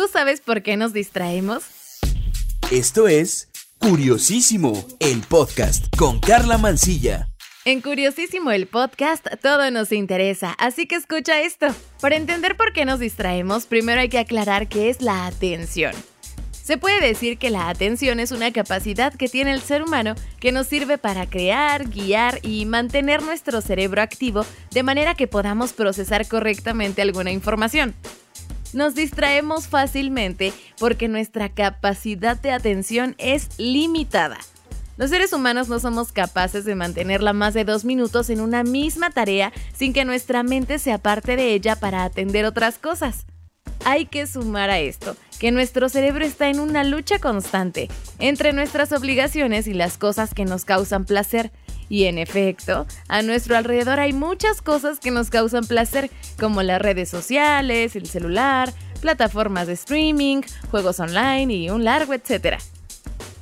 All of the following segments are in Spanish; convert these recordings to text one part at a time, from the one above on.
¿Tú sabes por qué nos distraemos? Esto es Curiosísimo, el podcast con Carla Mancilla. En Curiosísimo el podcast todo nos interesa, así que escucha esto. Para entender por qué nos distraemos, primero hay que aclarar qué es la atención. Se puede decir que la atención es una capacidad que tiene el ser humano que nos sirve para crear, guiar y mantener nuestro cerebro activo de manera que podamos procesar correctamente alguna información. Nos distraemos fácilmente porque nuestra capacidad de atención es limitada. Los seres humanos no somos capaces de mantenerla más de dos minutos en una misma tarea sin que nuestra mente se aparte de ella para atender otras cosas. Hay que sumar a esto que nuestro cerebro está en una lucha constante entre nuestras obligaciones y las cosas que nos causan placer. Y en efecto, a nuestro alrededor hay muchas cosas que nos causan placer, como las redes sociales, el celular, plataformas de streaming, juegos online y un largo etcétera.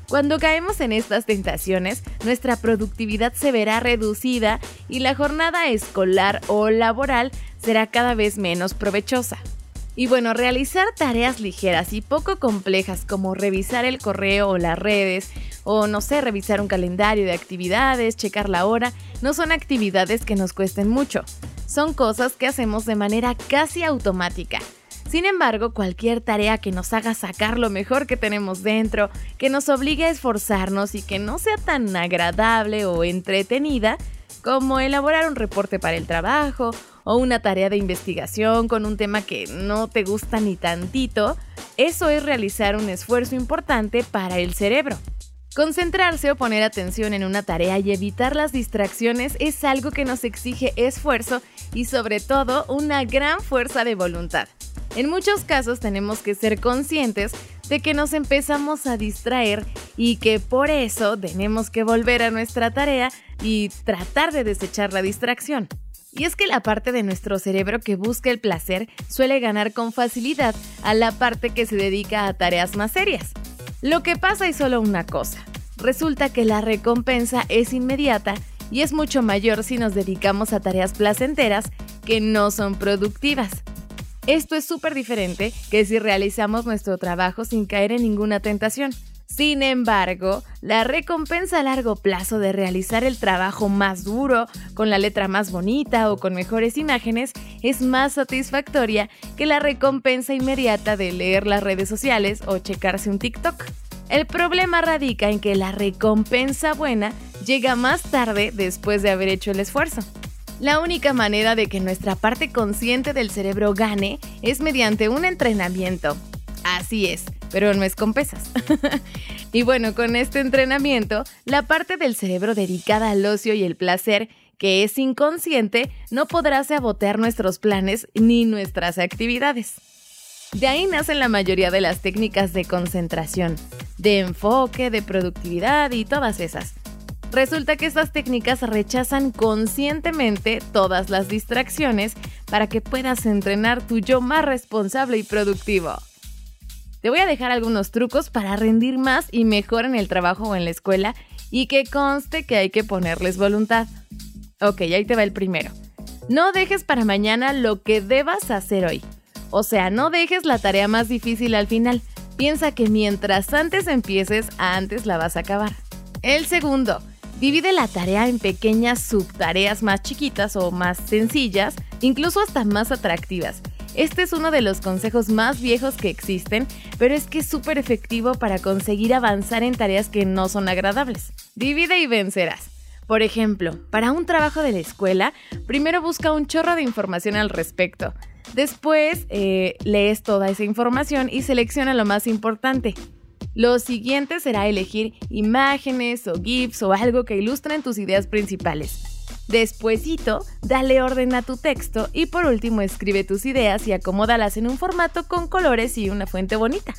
Cuando caemos en estas tentaciones, nuestra productividad se verá reducida y la jornada escolar o laboral será cada vez menos provechosa. Y bueno, realizar tareas ligeras y poco complejas como revisar el correo o las redes, o no sé, revisar un calendario de actividades, checar la hora, no son actividades que nos cuesten mucho. Son cosas que hacemos de manera casi automática sin embargo, cualquier tarea que nos haga sacar lo mejor que tenemos dentro, que nos obligue a esforzarnos y que no sea tan agradable o entretenida, como elaborar un reporte para el trabajo o una tarea de investigación con un tema que no te gusta ni tantito, eso es realizar un esfuerzo importante para el cerebro. Concentrarse o poner atención en una tarea y evitar las distracciones es algo que nos exige esfuerzo y sobre todo una gran fuerza de voluntad. En muchos casos tenemos que ser conscientes de que nos empezamos a distraer y que por eso tenemos que volver a nuestra tarea y tratar de desechar la distracción. Y es que la parte de nuestro cerebro que busca el placer suele ganar con facilidad a la parte que se dedica a tareas más serias. Lo que pasa es solo una cosa. Resulta que la recompensa es inmediata y es mucho mayor si nos dedicamos a tareas placenteras que no son productivas. Esto es súper diferente que si realizamos nuestro trabajo sin caer en ninguna tentación. Sin embargo, la recompensa a largo plazo de realizar el trabajo más duro, con la letra más bonita o con mejores imágenes, es más satisfactoria que la recompensa inmediata de leer las redes sociales o checarse un TikTok. El problema radica en que la recompensa buena llega más tarde después de haber hecho el esfuerzo. La única manera de que nuestra parte consciente del cerebro gane es mediante un entrenamiento. Así es, pero no es con pesas. y bueno, con este entrenamiento, la parte del cerebro dedicada al ocio y el placer, que es inconsciente, no podrá sabotear nuestros planes ni nuestras actividades. De ahí nacen la mayoría de las técnicas de concentración, de enfoque, de productividad y todas esas. Resulta que estas técnicas rechazan conscientemente todas las distracciones para que puedas entrenar tu yo más responsable y productivo. Te voy a dejar algunos trucos para rendir más y mejor en el trabajo o en la escuela y que conste que hay que ponerles voluntad. Ok, ahí te va el primero. No dejes para mañana lo que debas hacer hoy. O sea, no dejes la tarea más difícil al final. Piensa que mientras antes empieces, antes la vas a acabar. El segundo, Divide la tarea en pequeñas subtareas más chiquitas o más sencillas, incluso hasta más atractivas. Este es uno de los consejos más viejos que existen, pero es que es súper efectivo para conseguir avanzar en tareas que no son agradables. Divide y vencerás. Por ejemplo, para un trabajo de la escuela, primero busca un chorro de información al respecto. Después eh, lees toda esa información y selecciona lo más importante. Lo siguiente será elegir imágenes o GIFs o algo que ilustren tus ideas principales. Despuésito, dale orden a tu texto y por último escribe tus ideas y acomódalas en un formato con colores y una fuente bonita.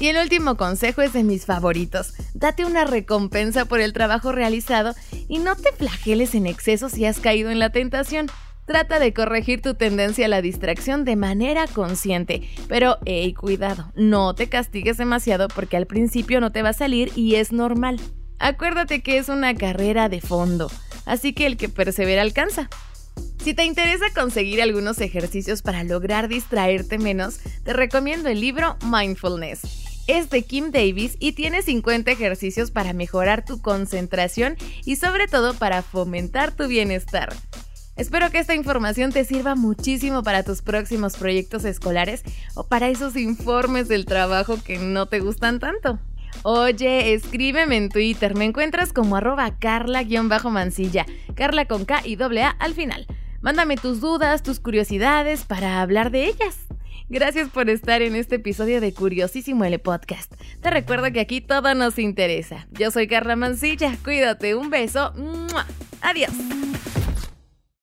Y el último consejo es de mis favoritos. Date una recompensa por el trabajo realizado y no te flageles en exceso si has caído en la tentación. Trata de corregir tu tendencia a la distracción de manera consciente, pero hey, cuidado, no te castigues demasiado porque al principio no te va a salir y es normal. Acuérdate que es una carrera de fondo, así que el que persevera alcanza. Si te interesa conseguir algunos ejercicios para lograr distraerte menos, te recomiendo el libro Mindfulness. Es de Kim Davis y tiene 50 ejercicios para mejorar tu concentración y sobre todo para fomentar tu bienestar. Espero que esta información te sirva muchísimo para tus próximos proyectos escolares o para esos informes del trabajo que no te gustan tanto. Oye, escríbeme en Twitter, me encuentras como arroba carla-mancilla, carla con K y doble A al final. Mándame tus dudas, tus curiosidades para hablar de ellas. Gracias por estar en este episodio de Curiosísimo L Podcast. Te recuerdo que aquí todo nos interesa. Yo soy Carla Mancilla, cuídate, un beso. Adiós.